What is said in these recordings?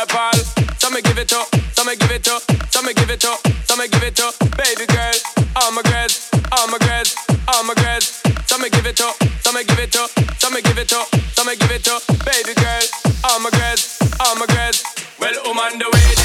the ball. So me give it up, so me give it up, so me give it up, so me give it up. Baby girl, all my girls, all my girls, all my girls. So me give it up, so me give it up, so me give it up, so me give it up. Baby girl, all my girls, all my girls. Well, I'm on the way.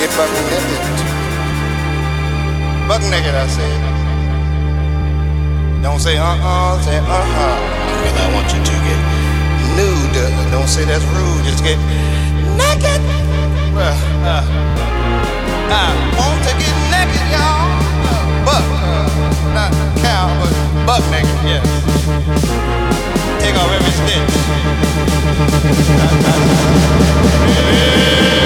naked, buck naked. Buck naked, I said. Don't say uh-uh, say uh-huh. Because I want you to get nude. Don't say that's rude, just get naked. Well, uh, I want to get naked, y'all. Buck, uh, not cow, but buck naked, yes. Take off every stitch. yeah.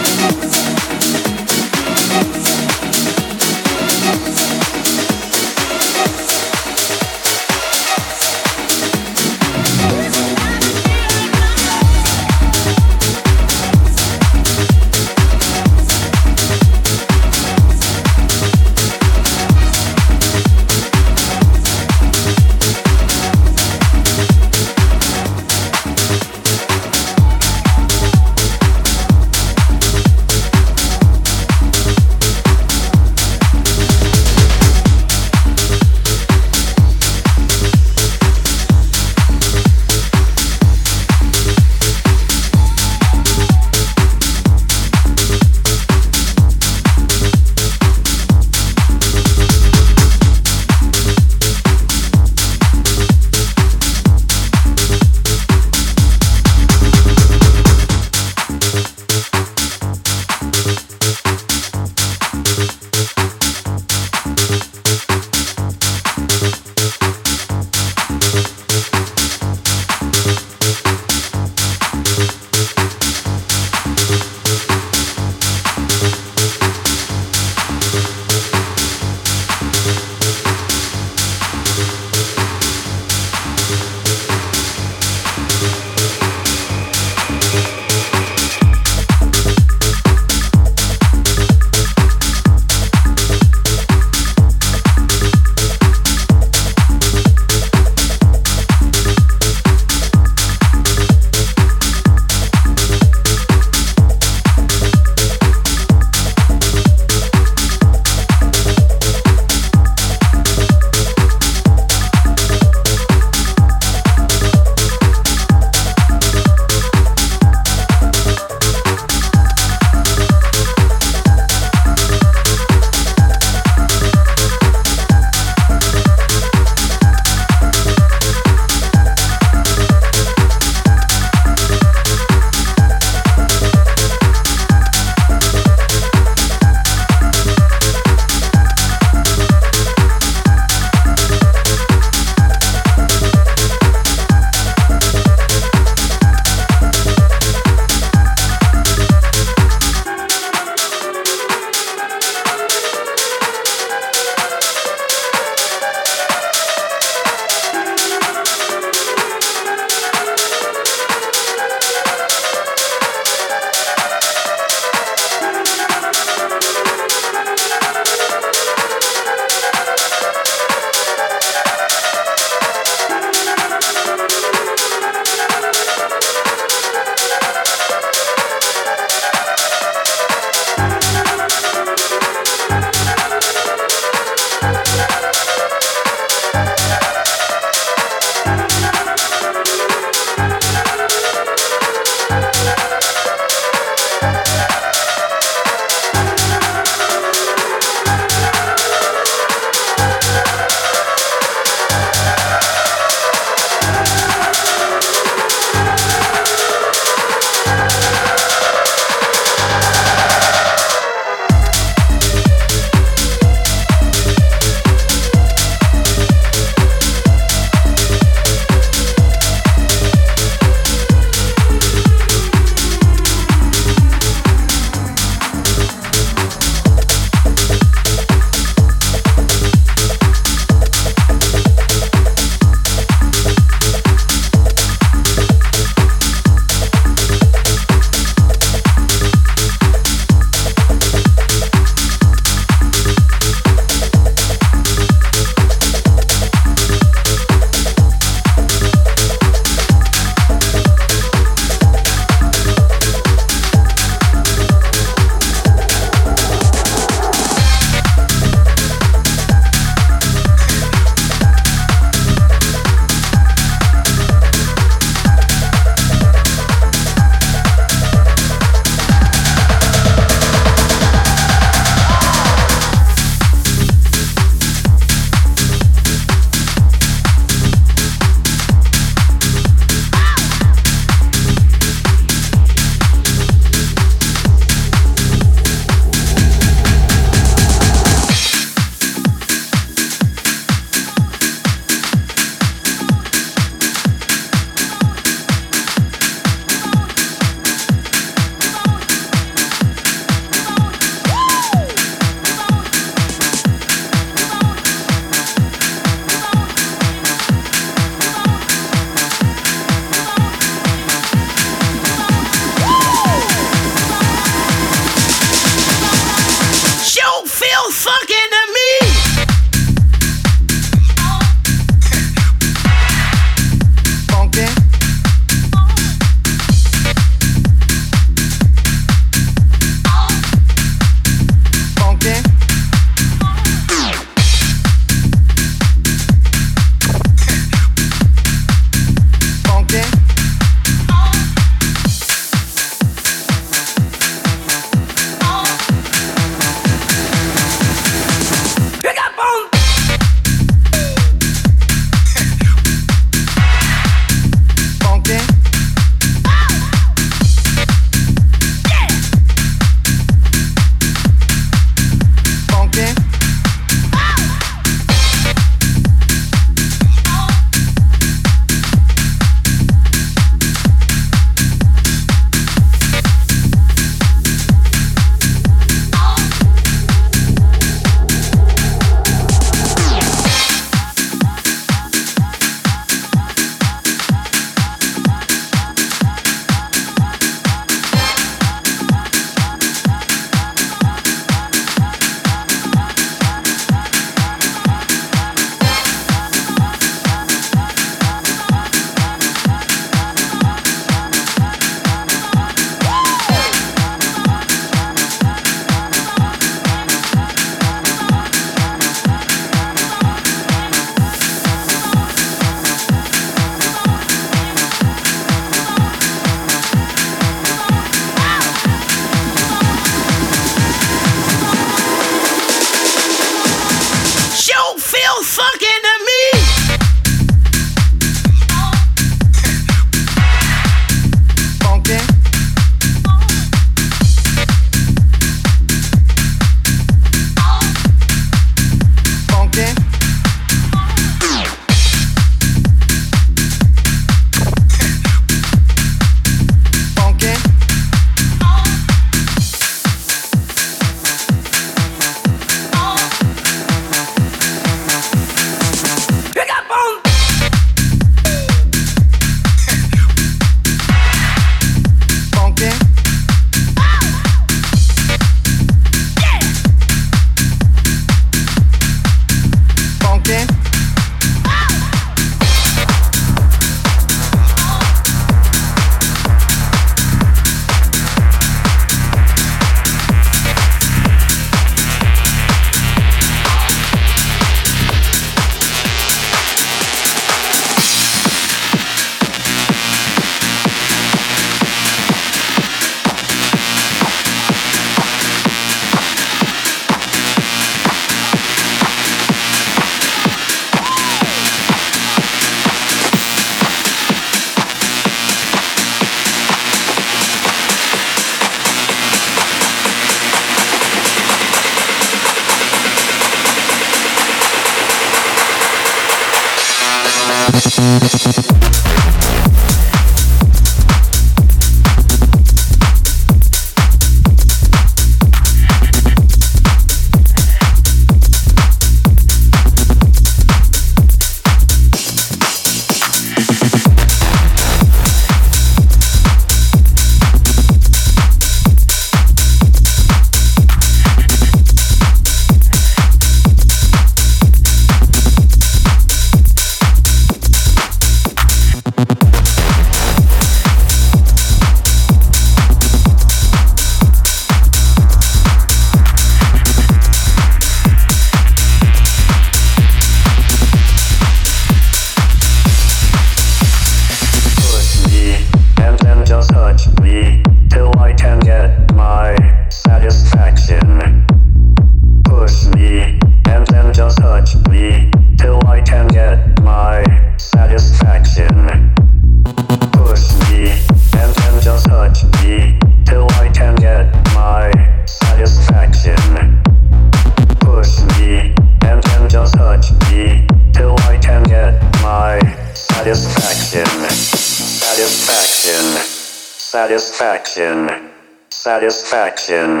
Satisfaction,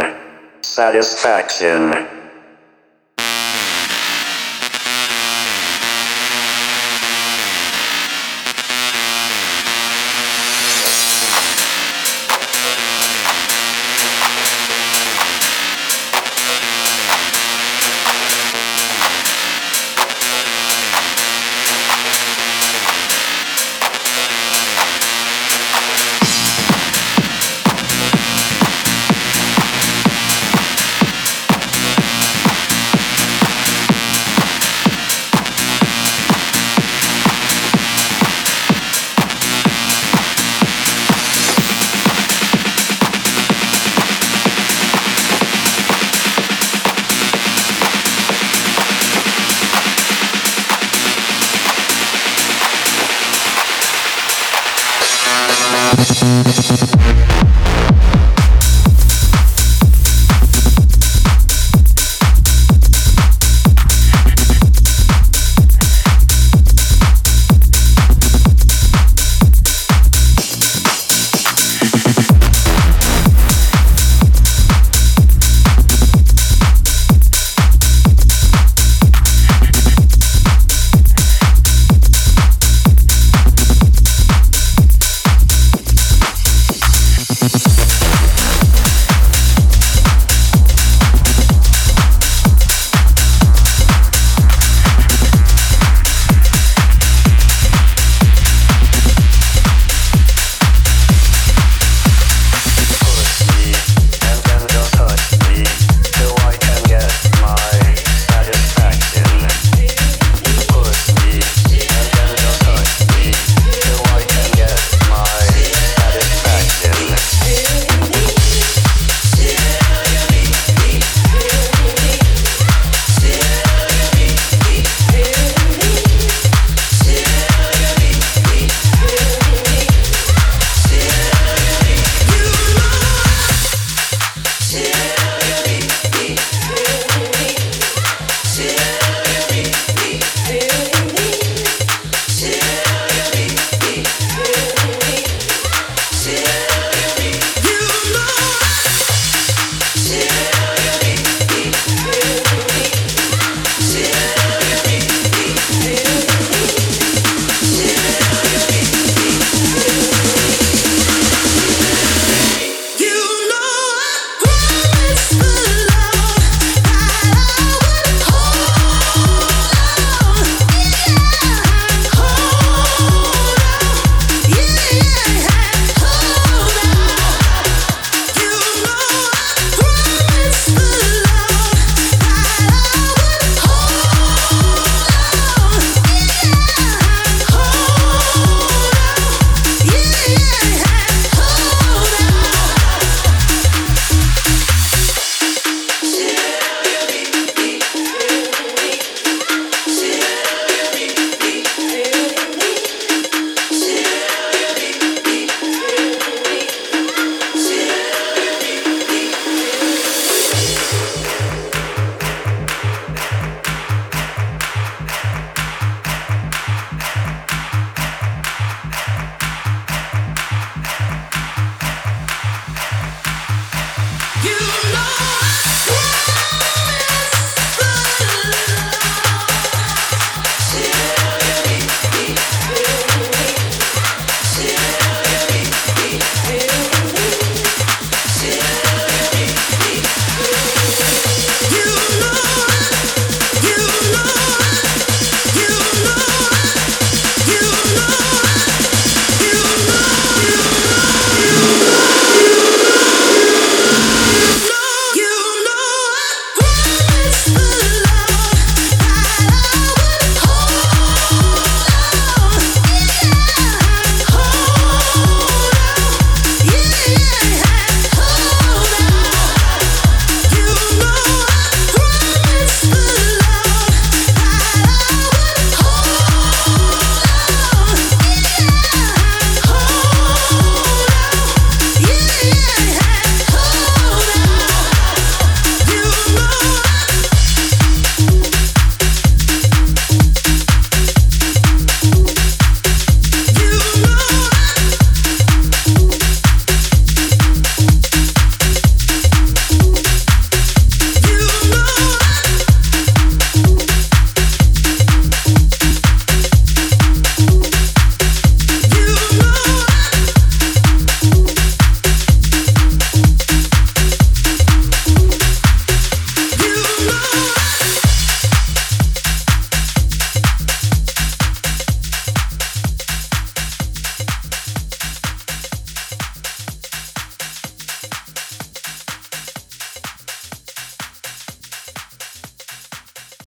satisfaction.